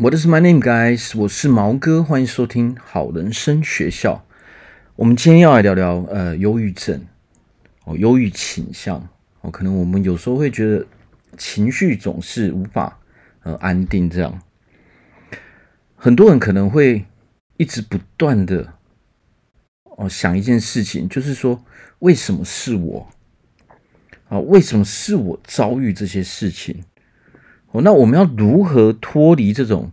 What is my name, guys？我是毛哥，欢迎收听好人生学校。我们今天要来聊聊呃，忧郁症哦，忧郁倾向哦。可能我们有时候会觉得情绪总是无法呃安定，这样很多人可能会一直不断的哦想一件事情，就是说为什么是我啊？为什么是我遭遇这些事情？哦，那我们要如何脱离这种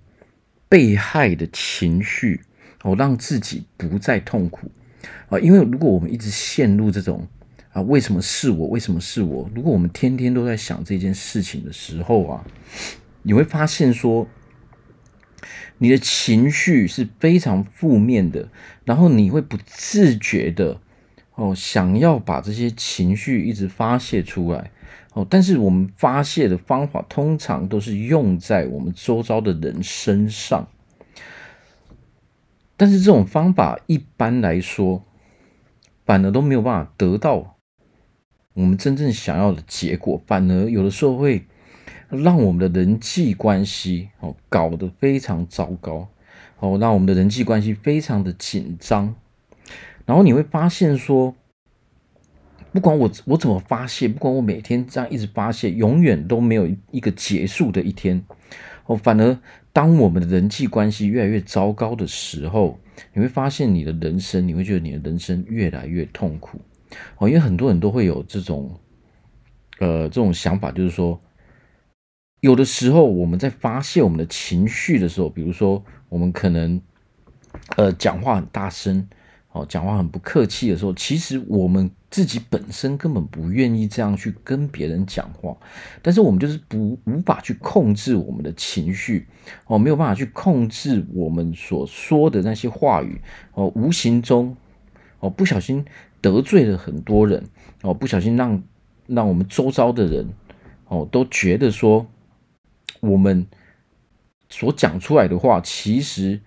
被害的情绪？哦，让自己不再痛苦啊！因为如果我们一直陷入这种啊，为什么是我？为什么是我？如果我们天天都在想这件事情的时候啊，你会发现说，你的情绪是非常负面的，然后你会不自觉的哦，想要把这些情绪一直发泄出来。哦，但是我们发泄的方法通常都是用在我们周遭的人身上，但是这种方法一般来说，反而都没有办法得到我们真正想要的结果，反而有的时候会让我们的人际关系哦搞得非常糟糕，哦，让我们的人际关系非常的紧张，然后你会发现说。不管我我怎么发泄，不管我每天这样一直发泄，永远都没有一个结束的一天。哦，反而当我们的人际关系越来越糟糕的时候，你会发现你的人生，你会觉得你的人生越来越痛苦。哦，因为很多人都会有这种，呃，这种想法，就是说，有的时候我们在发泄我们的情绪的时候，比如说我们可能，呃，讲话很大声。哦，讲话很不客气的时候，其实我们自己本身根本不愿意这样去跟别人讲话，但是我们就是不无法去控制我们的情绪，哦，没有办法去控制我们所说的那些话语，哦，无形中，哦，不小心得罪了很多人，哦，不小心让让我们周遭的人，哦，都觉得说我们所讲出来的话，其实，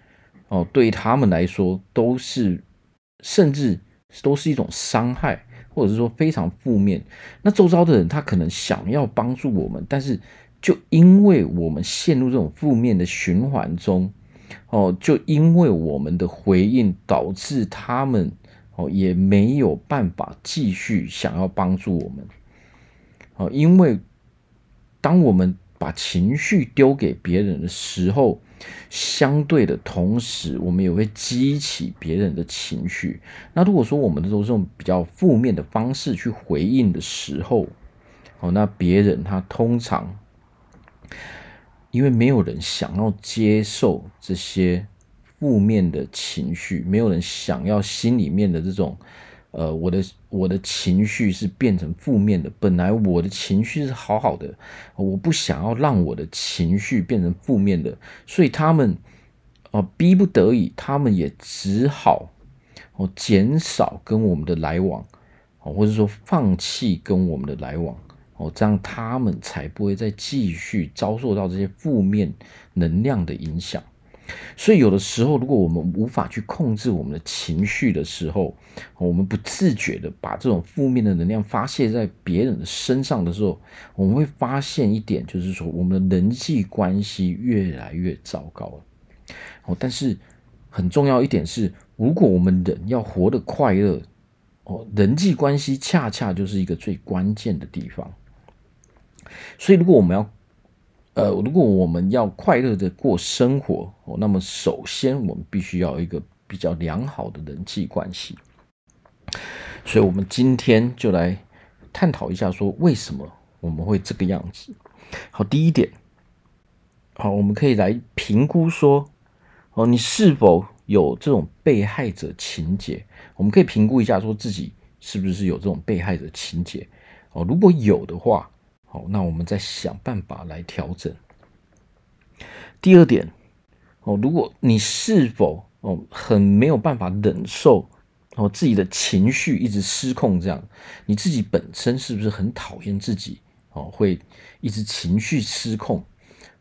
哦，对他们来说都是。甚至都是一种伤害，或者是说非常负面。那周遭的人他可能想要帮助我们，但是就因为我们陷入这种负面的循环中，哦，就因为我们的回应导致他们哦也没有办法继续想要帮助我们。哦，因为当我们把情绪丢给别人的时候，相对的同时，我们也会激起别人的情绪。那如果说我们都是用比较负面的方式去回应的时候，哦，那别人他通常因为没有人想要接受这些负面的情绪，没有人想要心里面的这种。呃，我的我的情绪是变成负面的。本来我的情绪是好好的，我不想要让我的情绪变成负面的，所以他们、逼不得已，他们也只好哦减少跟我们的来往哦，或者说放弃跟我们的来往哦，这样他们才不会再继续遭受到这些负面能量的影响。所以，有的时候，如果我们无法去控制我们的情绪的时候，我们不自觉的把这种负面的能量发泄在别人的身上的时候，我们会发现一点，就是说，我们的人际关系越来越糟糕了。哦，但是很重要一点是，如果我们人要活得快乐，哦，人际关系恰恰就是一个最关键的地方。所以，如果我们要呃，如果我们要快乐的过生活哦，那么首先我们必须要有一个比较良好的人际关系。所以，我们今天就来探讨一下，说为什么我们会这个样子。好，第一点，好，我们可以来评估说，哦，你是否有这种被害者情节？我们可以评估一下，说自己是不是有这种被害者情节？哦，如果有的话。好，那我们再想办法来调整。第二点，哦，如果你是否哦很没有办法忍受哦自己的情绪一直失控这样，你自己本身是不是很讨厌自己哦会一直情绪失控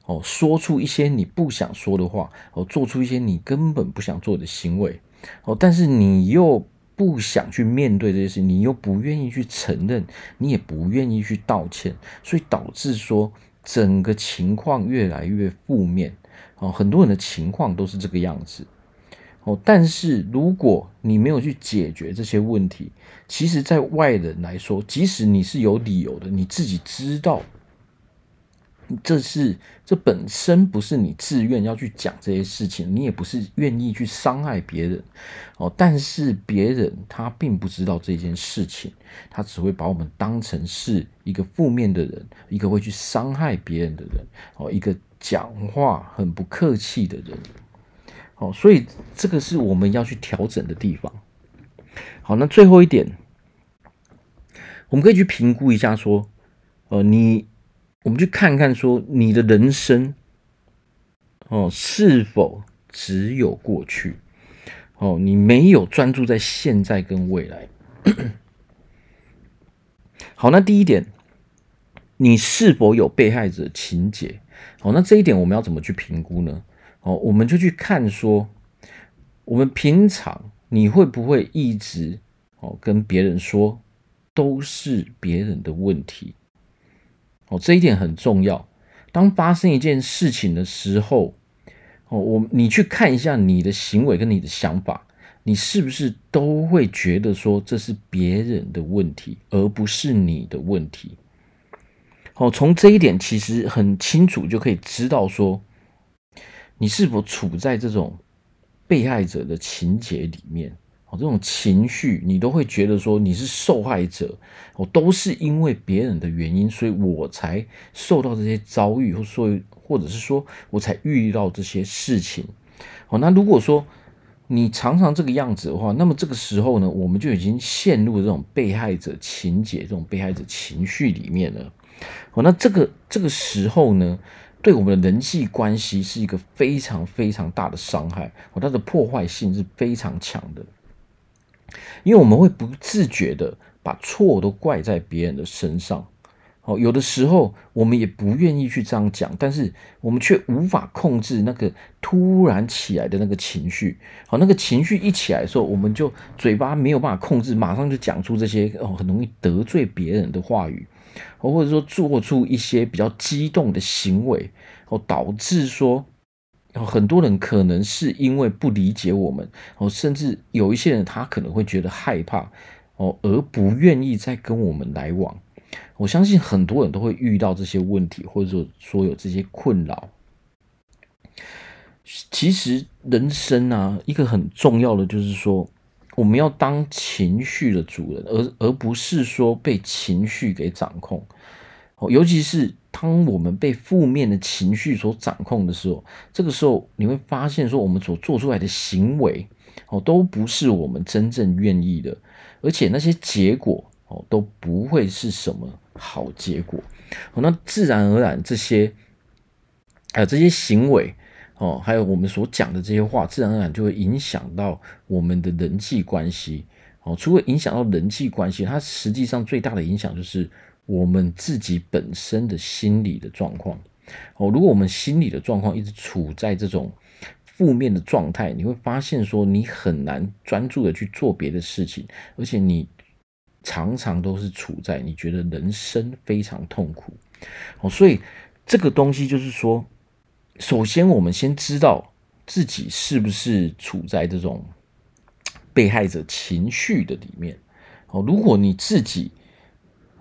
哦说出一些你不想说的话哦做出一些你根本不想做的行为哦，但是你又。不想去面对这些事情，你又不愿意去承认，你也不愿意去道歉，所以导致说整个情况越来越负面。哦，很多人的情况都是这个样子。哦，但是如果你没有去解决这些问题，其实，在外人来说，即使你是有理由的，你自己知道。这是这本身不是你自愿要去讲这些事情，你也不是愿意去伤害别人哦。但是别人他并不知道这件事情，他只会把我们当成是一个负面的人，一个会去伤害别人的人哦，一个讲话很不客气的人哦。所以这个是我们要去调整的地方。好，那最后一点，我们可以去评估一下，说，呃，你。我们去看看，说你的人生哦，是否只有过去？哦，你没有专注在现在跟未来。好，那第一点，你是否有被害者情结？好，那这一点我们要怎么去评估呢？哦，我们就去看说，我们平常你会不会一直哦跟别人说都是别人的问题？哦，这一点很重要。当发生一件事情的时候，哦，我你去看一下你的行为跟你的想法，你是不是都会觉得说这是别人的问题，而不是你的问题？哦，从这一点其实很清楚就可以知道说，你是否处在这种被害者的情节里面。哦，这种情绪你都会觉得说你是受害者，哦，都是因为别人的原因，所以我才受到这些遭遇，或说或者是说我才遇到这些事情。哦，那如果说你常常这个样子的话，那么这个时候呢，我们就已经陷入这种被害者情结、这种被害者情绪里面了。哦，那这个这个时候呢，对我们的人际关系是一个非常非常大的伤害，哦，它的破坏性是非常强的。因为我们会不自觉的把错都怪在别人的身上，哦，有的时候我们也不愿意去这样讲，但是我们却无法控制那个突然起来的那个情绪，好，那个情绪一起来的时候，我们就嘴巴没有办法控制，马上就讲出这些哦，很容易得罪别人的话语，或者说做出一些比较激动的行为，哦，导致说。很多人可能是因为不理解我们哦，甚至有一些人他可能会觉得害怕哦，而不愿意再跟我们来往。我相信很多人都会遇到这些问题，或者说有这些困扰。其实人生啊，一个很重要的就是说，我们要当情绪的主人，而而不是说被情绪给掌控。尤其是。当我们被负面的情绪所掌控的时候，这个时候你会发现，说我们所做出来的行为哦，都不是我们真正愿意的，而且那些结果哦，都不会是什么好结果。哦，那自然而然这些，还有这些行为哦，还有我们所讲的这些话，自然而然就会影响到我们的人际关系。哦，除了影响到人际关系，它实际上最大的影响就是。我们自己本身的心理的状况，哦，如果我们心理的状况一直处在这种负面的状态，你会发现说你很难专注的去做别的事情，而且你常常都是处在你觉得人生非常痛苦，哦，所以这个东西就是说，首先我们先知道自己是不是处在这种被害者情绪的里面，哦，如果你自己。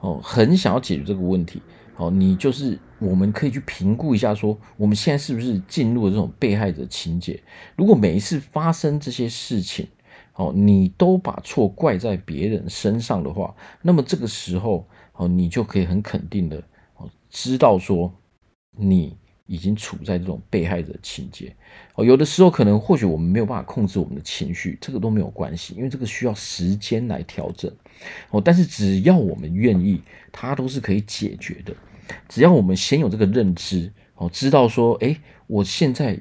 哦，很想要解决这个问题。哦，你就是我们可以去评估一下，说我们现在是不是进入了这种被害者情节？如果每一次发生这些事情，哦，你都把错怪在别人身上的话，那么这个时候，哦，你就可以很肯定的，哦，知道说你。已经处在这种被害者情节哦，有的时候可能或许我们没有办法控制我们的情绪，这个都没有关系，因为这个需要时间来调整哦。但是只要我们愿意，它都是可以解决的。只要我们先有这个认知哦，知道说，哎，我现在。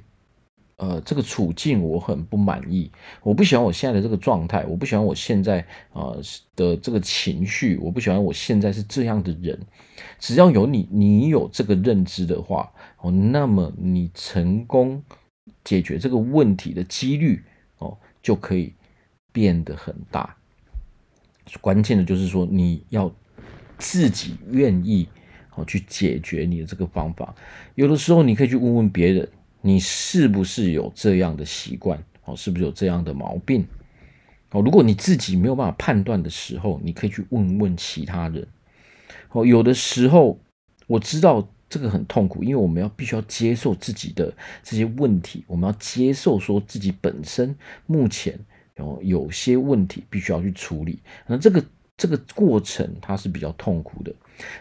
呃，这个处境我很不满意，我不喜欢我现在的这个状态，我不喜欢我现在呃的这个情绪，我不喜欢我现在是这样的人。只要有你，你有这个认知的话，哦，那么你成功解决这个问题的几率哦，就可以变得很大。关键的就是说，你要自己愿意哦去解决你的这个方法。有的时候，你可以去问问别人。你是不是有这样的习惯？哦，是不是有这样的毛病？哦，如果你自己没有办法判断的时候，你可以去问问其他人。哦，有的时候我知道这个很痛苦，因为我们要必须要接受自己的这些问题，我们要接受说自己本身目前有有些问题必须要去处理。那这个这个过程它是比较痛苦的。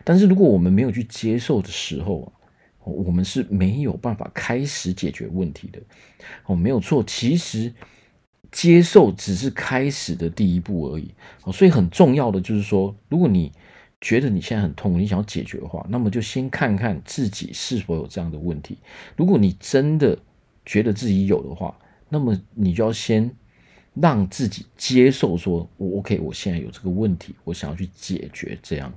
但是如果我们没有去接受的时候，我们是没有办法开始解决问题的。哦，没有错，其实接受只是开始的第一步而已。哦，所以很重要的就是说，如果你觉得你现在很痛，你想要解决的话，那么就先看看自己是否有这样的问题。如果你真的觉得自己有的话，那么你就要先让自己接受，说我 OK，我现在有这个问题，我想要去解决。这样，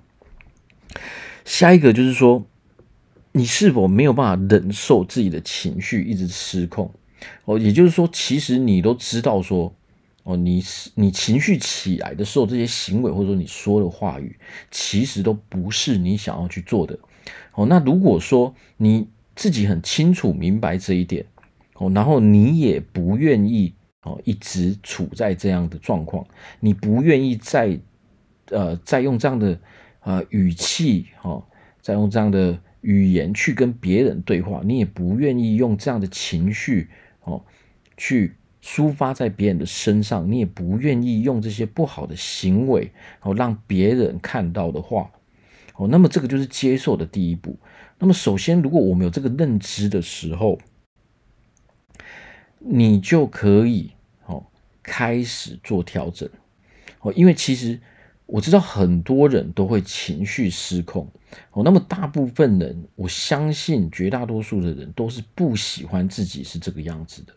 下一个就是说。你是否没有办法忍受自己的情绪一直失控？哦，也就是说，其实你都知道说，哦，你你情绪起来的时候，这些行为或者说你说的话语，其实都不是你想要去做的。哦，那如果说你自己很清楚明白这一点，哦，然后你也不愿意哦一直处在这样的状况，你不愿意再呃再用这样的呃语气，哦，再用这样的。语言去跟别人对话，你也不愿意用这样的情绪哦，去抒发在别人的身上，你也不愿意用这些不好的行为哦，让别人看到的话哦，那么这个就是接受的第一步。那么首先，如果我们有这个认知的时候，你就可以哦开始做调整哦，因为其实。我知道很多人都会情绪失控哦，那么大部分人，我相信绝大多数的人都是不喜欢自己是这个样子的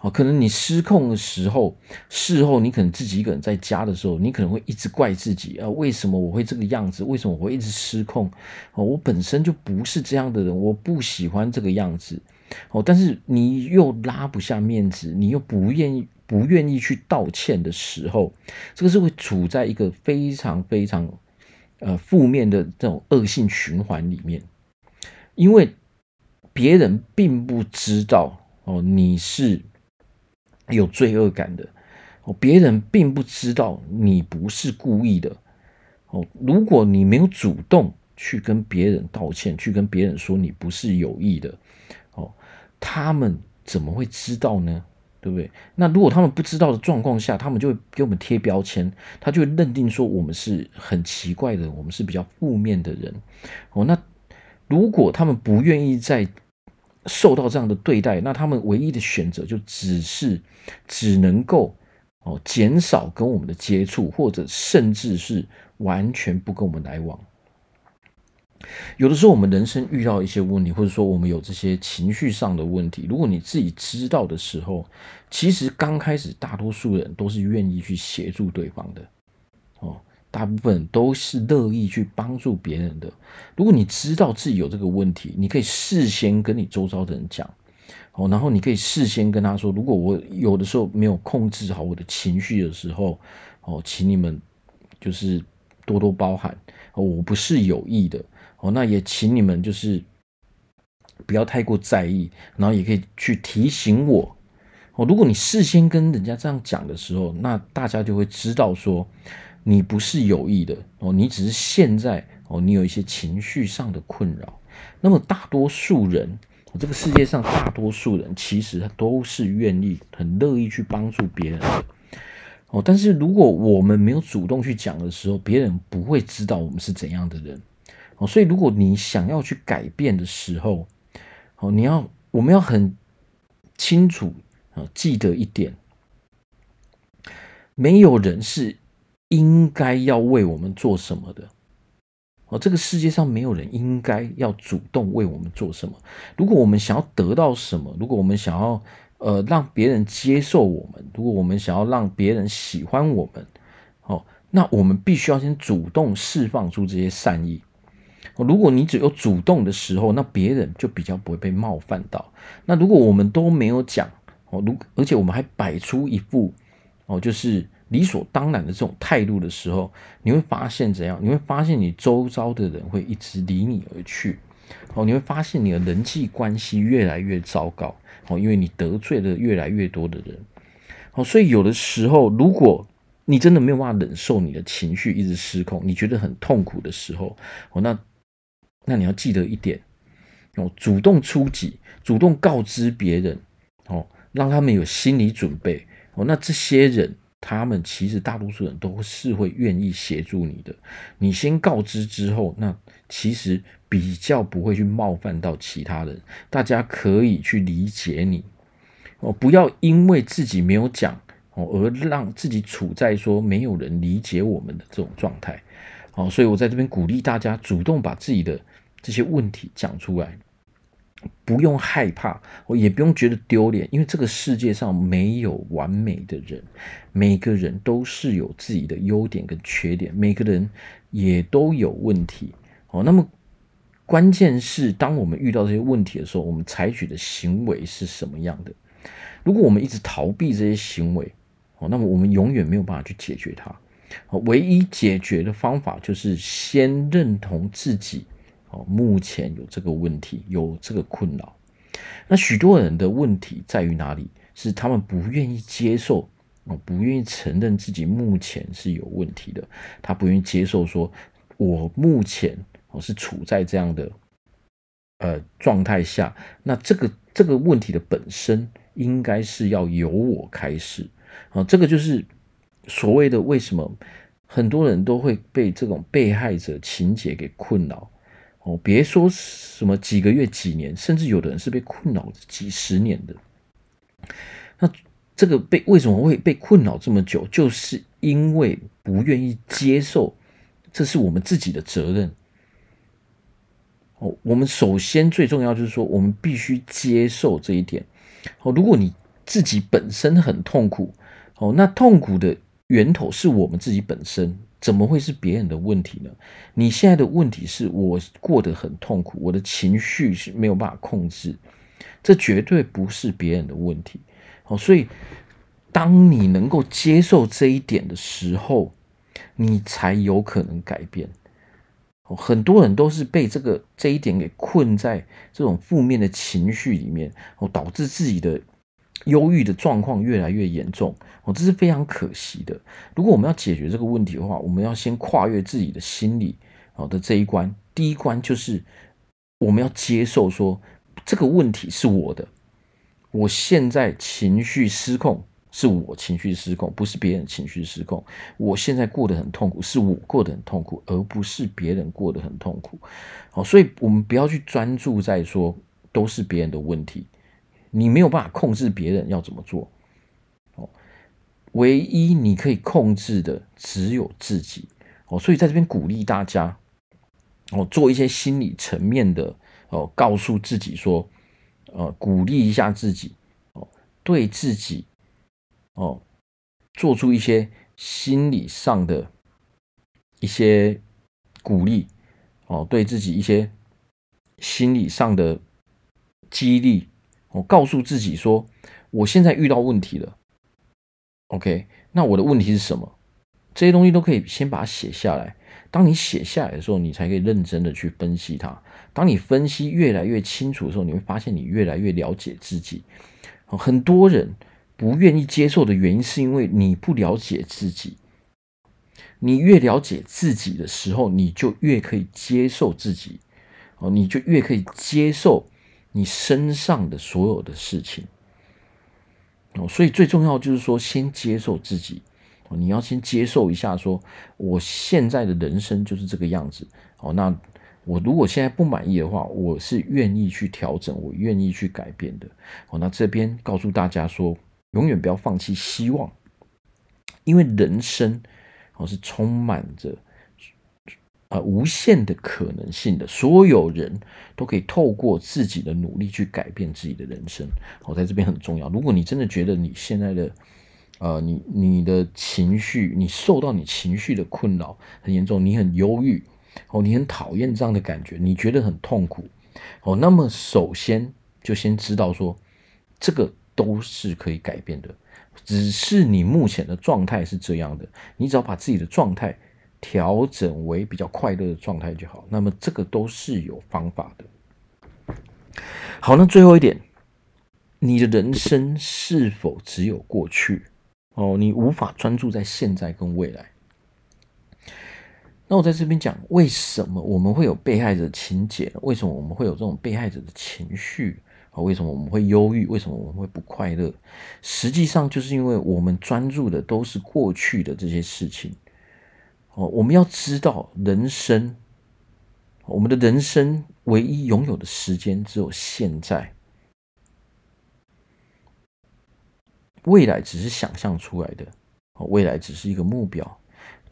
哦。可能你失控的时候，事后你可能自己一个人在家的时候，你可能会一直怪自己啊，为什么我会这个样子？为什么我会一直失控？哦，我本身就不是这样的人，我不喜欢这个样子哦。但是你又拉不下面子，你又不愿意。不愿意去道歉的时候，这个是会处在一个非常非常呃负面的这种恶性循环里面，因为别人并不知道哦你是有罪恶感的哦，别人并不知道你不是故意的哦。如果你没有主动去跟别人道歉，去跟别人说你不是有意的，他们怎么会知道呢？对不对？那如果他们不知道的状况下，他们就会给我们贴标签，他就认定说我们是很奇怪的，我们是比较负面的人。哦，那如果他们不愿意再受到这样的对待，那他们唯一的选择就只是只能够哦减少跟我们的接触，或者甚至是完全不跟我们来往。有的时候，我们人生遇到一些问题，或者说我们有这些情绪上的问题，如果你自己知道的时候，其实刚开始大多数人都是愿意去协助对方的，哦，大部分都是乐意去帮助别人的。如果你知道自己有这个问题，你可以事先跟你周遭的人讲，哦，然后你可以事先跟他说，如果我有的时候没有控制好我的情绪的时候，哦，请你们就是多多包涵，我不是有意的。哦，那也请你们就是不要太过在意，然后也可以去提醒我。哦，如果你事先跟人家这样讲的时候，那大家就会知道说你不是有意的哦，你只是现在哦，你有一些情绪上的困扰。那么大多数人，这个世界上大多数人其实他都是愿意、很乐意去帮助别人的。哦，但是如果我们没有主动去讲的时候，别人不会知道我们是怎样的人。哦，所以如果你想要去改变的时候，哦，你要我们要很清楚啊，记得一点，没有人是应该要为我们做什么的。哦，这个世界上没有人应该要主动为我们做什么。如果我们想要得到什么，如果我们想要呃让别人接受我们，如果我们想要让别人喜欢我们，哦，那我们必须要先主动释放出这些善意。哦如果你只有主动的时候，那别人就比较不会被冒犯到。那如果我们都没有讲哦，如而且我们还摆出一副哦，就是理所当然的这种态度的时候，你会发现怎样？你会发现你周遭的人会一直离你而去哦，你会发现你的人际关系越来越糟糕，哦，因为你得罪了越来越多的人，哦，所以有的时候，如果你真的没有办法忍受你的情绪一直失控，你觉得很痛苦的时候，哦，那那你要记得一点，哦，主动出击，主动告知别人，哦，让他们有心理准备，哦，那这些人。他们其实大多数人都是会愿意协助你的。你先告知之后，那其实比较不会去冒犯到其他人，大家可以去理解你哦。不要因为自己没有讲哦，而让自己处在说没有人理解我们的这种状态。哦，所以我在这边鼓励大家主动把自己的这些问题讲出来。不用害怕，我也不用觉得丢脸，因为这个世界上没有完美的人，每个人都是有自己的优点跟缺点，每个人也都有问题。哦，那么关键是，当我们遇到这些问题的时候，我们采取的行为是什么样的？如果我们一直逃避这些行为，哦，那么我们永远没有办法去解决它。唯一解决的方法就是先认同自己。哦，目前有这个问题，有这个困扰。那许多人的问题在于哪里？是他们不愿意接受，哦，不愿意承认自己目前是有问题的。他不愿意接受说，我目前哦是处在这样的呃状态下。那这个这个问题的本身，应该是要由我开始啊。这个就是所谓的为什么很多人都会被这种被害者情节给困扰。哦，别说什么几个月、几年，甚至有的人是被困扰几十年的。那这个被为什么会被困扰这么久？就是因为不愿意接受，这是我们自己的责任。哦，我们首先最重要就是说，我们必须接受这一点。哦，如果你自己本身很痛苦，哦，那痛苦的源头是我们自己本身。怎么会是别人的问题呢？你现在的问题是我过得很痛苦，我的情绪是没有办法控制，这绝对不是别人的问题。哦，所以当你能够接受这一点的时候，你才有可能改变。很多人都是被这个这一点给困在这种负面的情绪里面，哦，导致自己的。忧郁的状况越来越严重，哦，这是非常可惜的。如果我们要解决这个问题的话，我们要先跨越自己的心理好的这一关。第一关就是我们要接受说这个问题是我的，我现在情绪失控，是我情绪失控，不是别人情绪失控。我现在过得很痛苦，是我过得很痛苦，而不是别人过得很痛苦。好，所以我们不要去专注在说都是别人的问题。你没有办法控制别人要怎么做，哦，唯一你可以控制的只有自己，哦，所以在这边鼓励大家，哦，做一些心理层面的，哦，告诉自己说，呃，鼓励一下自己，哦，对自己，哦，做出一些心理上的一些鼓励，哦，对自己一些心理上的激励。我告诉自己说，我现在遇到问题了。OK，那我的问题是什么？这些东西都可以先把它写下来。当你写下来的时候，你才可以认真的去分析它。当你分析越来越清楚的时候，你会发现你越来越了解自己。很多人不愿意接受的原因，是因为你不了解自己。你越了解自己的时候，你就越可以接受自己。哦，你就越可以接受。你身上的所有的事情哦，所以最重要就是说，先接受自己。你要先接受一下，说我现在的人生就是这个样子哦。那我如果现在不满意的话，我是愿意去调整，我愿意去改变的哦。那这边告诉大家说，永远不要放弃希望，因为人生哦是充满着。啊，无限的可能性的，所有人都可以透过自己的努力去改变自己的人生。我在这边很重要。如果你真的觉得你现在的，呃，你你的情绪，你受到你情绪的困扰很严重，你很忧郁，哦，你很讨厌这样的感觉，你觉得很痛苦，哦，那么首先就先知道说，这个都是可以改变的，只是你目前的状态是这样的，你只要把自己的状态。调整为比较快乐的状态就好，那么这个都是有方法的。好，那最后一点，你的人生是否只有过去？哦，你无法专注在现在跟未来。那我在这边讲，为什么我们会有被害者情节？为什么我们会有这种被害者的情绪？啊，为什么我们会忧郁？为什么我们会不快乐？实际上，就是因为我们专注的都是过去的这些事情。哦，我们要知道，人生，我们的人生唯一拥有的时间只有现在。未来只是想象出来的，哦未来只是一个目标。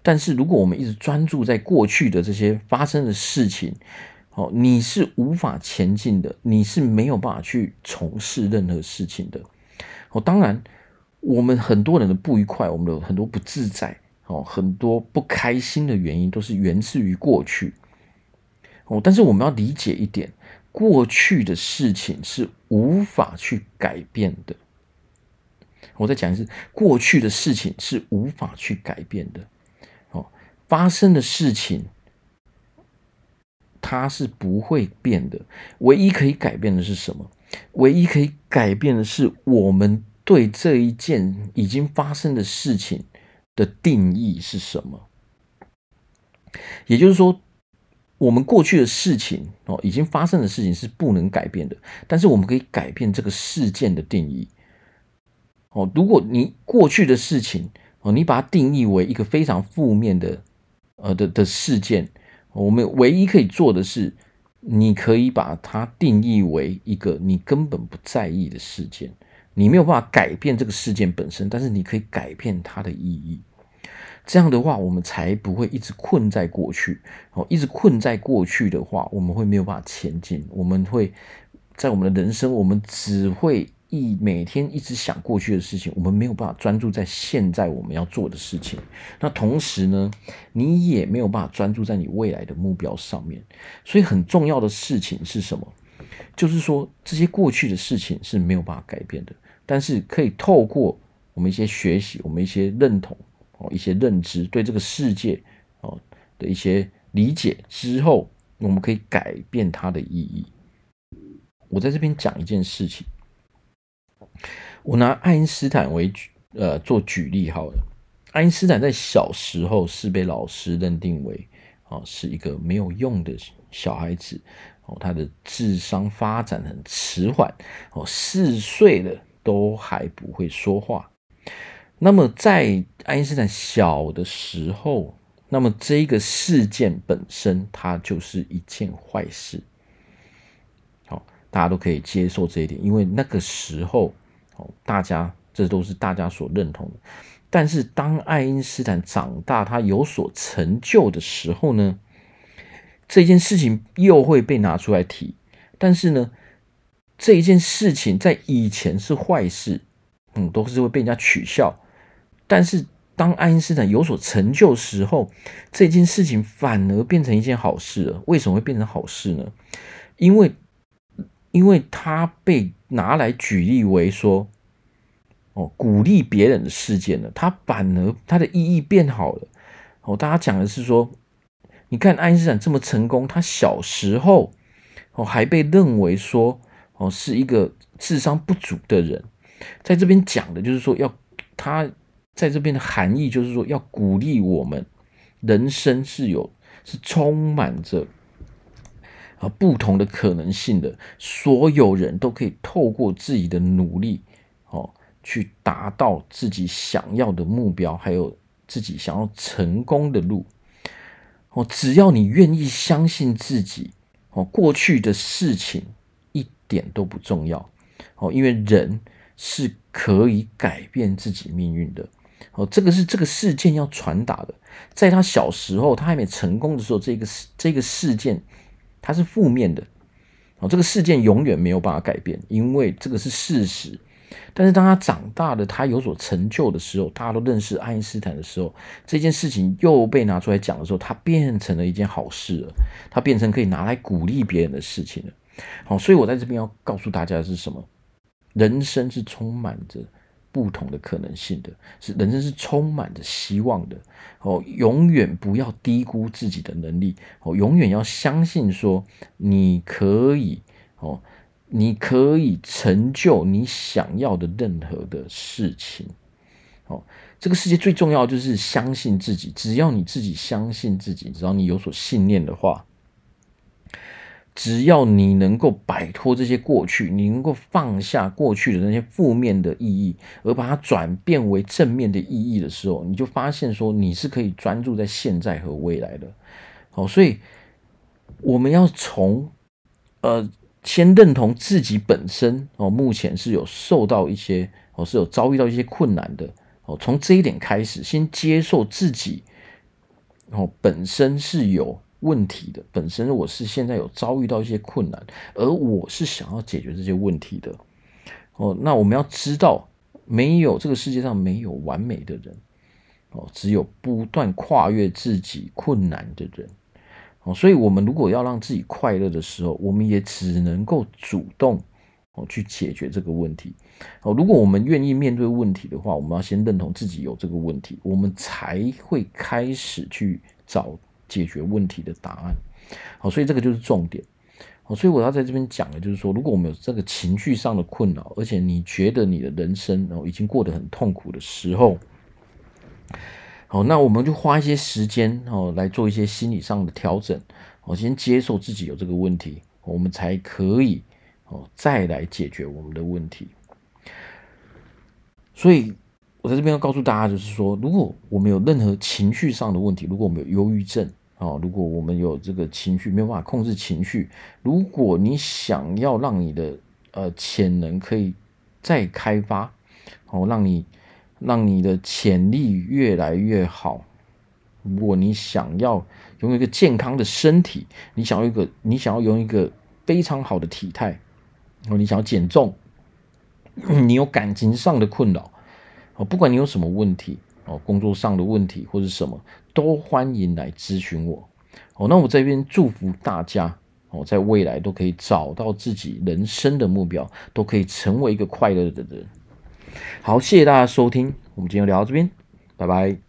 但是，如果我们一直专注在过去的这些发生的事情，哦，你是无法前进的，你是没有办法去从事任何事情的。哦，当然，我们很多人的不愉快，我们的很多不自在，哦，很多不开心的原因，都是源自于过去。哦，但是我们要理解一点，过去的事情是无法去改变的。我再讲一次，过去的事情是无法去改变的。哦，发生的事情它是不会变的。唯一可以改变的是什么？唯一可以改变的是我们对这一件已经发生的事情的定义是什么？也就是说，我们过去的事情哦，已经发生的事情是不能改变的，但是我们可以改变这个事件的定义。哦，如果你过去的事情哦，你把它定义为一个非常负面的呃的的事件，我们唯一可以做的是，你可以把它定义为一个你根本不在意的事件。你没有办法改变这个事件本身，但是你可以改变它的意义。这样的话，我们才不会一直困在过去。哦，一直困在过去的话，我们会没有办法前进。我们会在我们的人生，我们只会。一每天一直想过去的事情，我们没有办法专注在现在我们要做的事情。那同时呢，你也没有办法专注在你未来的目标上面。所以很重要的事情是什么？就是说这些过去的事情是没有办法改变的，但是可以透过我们一些学习，我们一些认同哦，一些认知，对这个世界哦的一些理解之后，我们可以改变它的意义。我在这边讲一件事情。我拿爱因斯坦为举，呃，做举例好了。爱因斯坦在小时候是被老师认定为，哦，是一个没有用的小孩子，哦，他的智商发展很迟缓，哦，四岁了都还不会说话。那么在爱因斯坦小的时候，那么这个事件本身，它就是一件坏事。好，大家都可以接受这一点，因为那个时候。大家这都是大家所认同的，但是当爱因斯坦长大，他有所成就的时候呢，这件事情又会被拿出来提。但是呢，这一件事情在以前是坏事，嗯，都是会被人家取笑。但是当爱因斯坦有所成就时候，这件事情反而变成一件好事了。为什么会变成好事呢？因为。因为他被拿来举例为说，哦，鼓励别人的事件了，他反而他的意义变好了。哦，大家讲的是说，你看爱因斯坦这么成功，他小时候哦还被认为说哦是一个智商不足的人，在这边讲的就是说要他在这边的含义就是说要鼓励我们，人生是有是充满着。啊，不同的可能性的，所有人都可以透过自己的努力，哦，去达到自己想要的目标，还有自己想要成功的路。哦，只要你愿意相信自己，哦，过去的事情一点都不重要。哦，因为人是可以改变自己命运的。哦，这个是这个事件要传达的。在他小时候，他还没成功的时候，这个事这个事件。它是负面的，哦，这个事件永远没有办法改变，因为这个是事实。但是当他长大了，他有所成就的时候，大家都认识爱因斯坦的时候，这件事情又被拿出来讲的时候，它变成了一件好事了，它变成可以拿来鼓励别人的事情了。好，所以我在这边要告诉大家的是什么？人生是充满着。不同的可能性的，是人生是充满着希望的哦。永远不要低估自己的能力哦，永远要相信说你可以哦，你可以成就你想要的任何的事情。哦，这个世界最重要就是相信自己。只要你自己相信自己，只要你有所信念的话，只要你能够摆脱这些过去，你能够放下过去的那些负面的意义，而把它转变为正面的意义的时候，你就发现说你是可以专注在现在和未来的。好，所以我们要从呃。先认同自己本身哦，目前是有受到一些哦，是有遭遇到一些困难的哦。从这一点开始，先接受自己哦，本身是有问题的，本身我是现在有遭遇到一些困难，而我是想要解决这些问题的哦。那我们要知道，没有这个世界上没有完美的人哦，只有不断跨越自己困难的人。哦所以，我们如果要让自己快乐的时候，我们也只能够主动哦去解决这个问题。哦，如果我们愿意面对问题的话，我们要先认同自己有这个问题，我们才会开始去找解决问题的答案。好，所以这个就是重点。好，所以我要在这边讲的就是说，如果我们有这个情绪上的困扰，而且你觉得你的人生哦已经过得很痛苦的时候。好，那我们就花一些时间哦，来做一些心理上的调整。我先接受自己有这个问题，我们才可以哦，再来解决我们的问题。所以，我在这边要告诉大家，就是说，如果我们有任何情绪上的问题，如果我们有忧郁症啊，如果我们有这个情绪没有办法控制情绪，如果你想要让你的呃潜能可以再开发，哦，让你。让你的潜力越来越好。如果你想要拥有一个健康的身体，你想要一个，你想要拥有一个非常好的体态，然后你想要减重，你有感情上的困扰，哦，不管你有什么问题，哦，工作上的问题或者什么，都欢迎来咨询我。哦，那我这边祝福大家，哦，在未来都可以找到自己人生的目标，都可以成为一个快乐的人。好，谢谢大家收听，我们今天聊到这边，拜拜。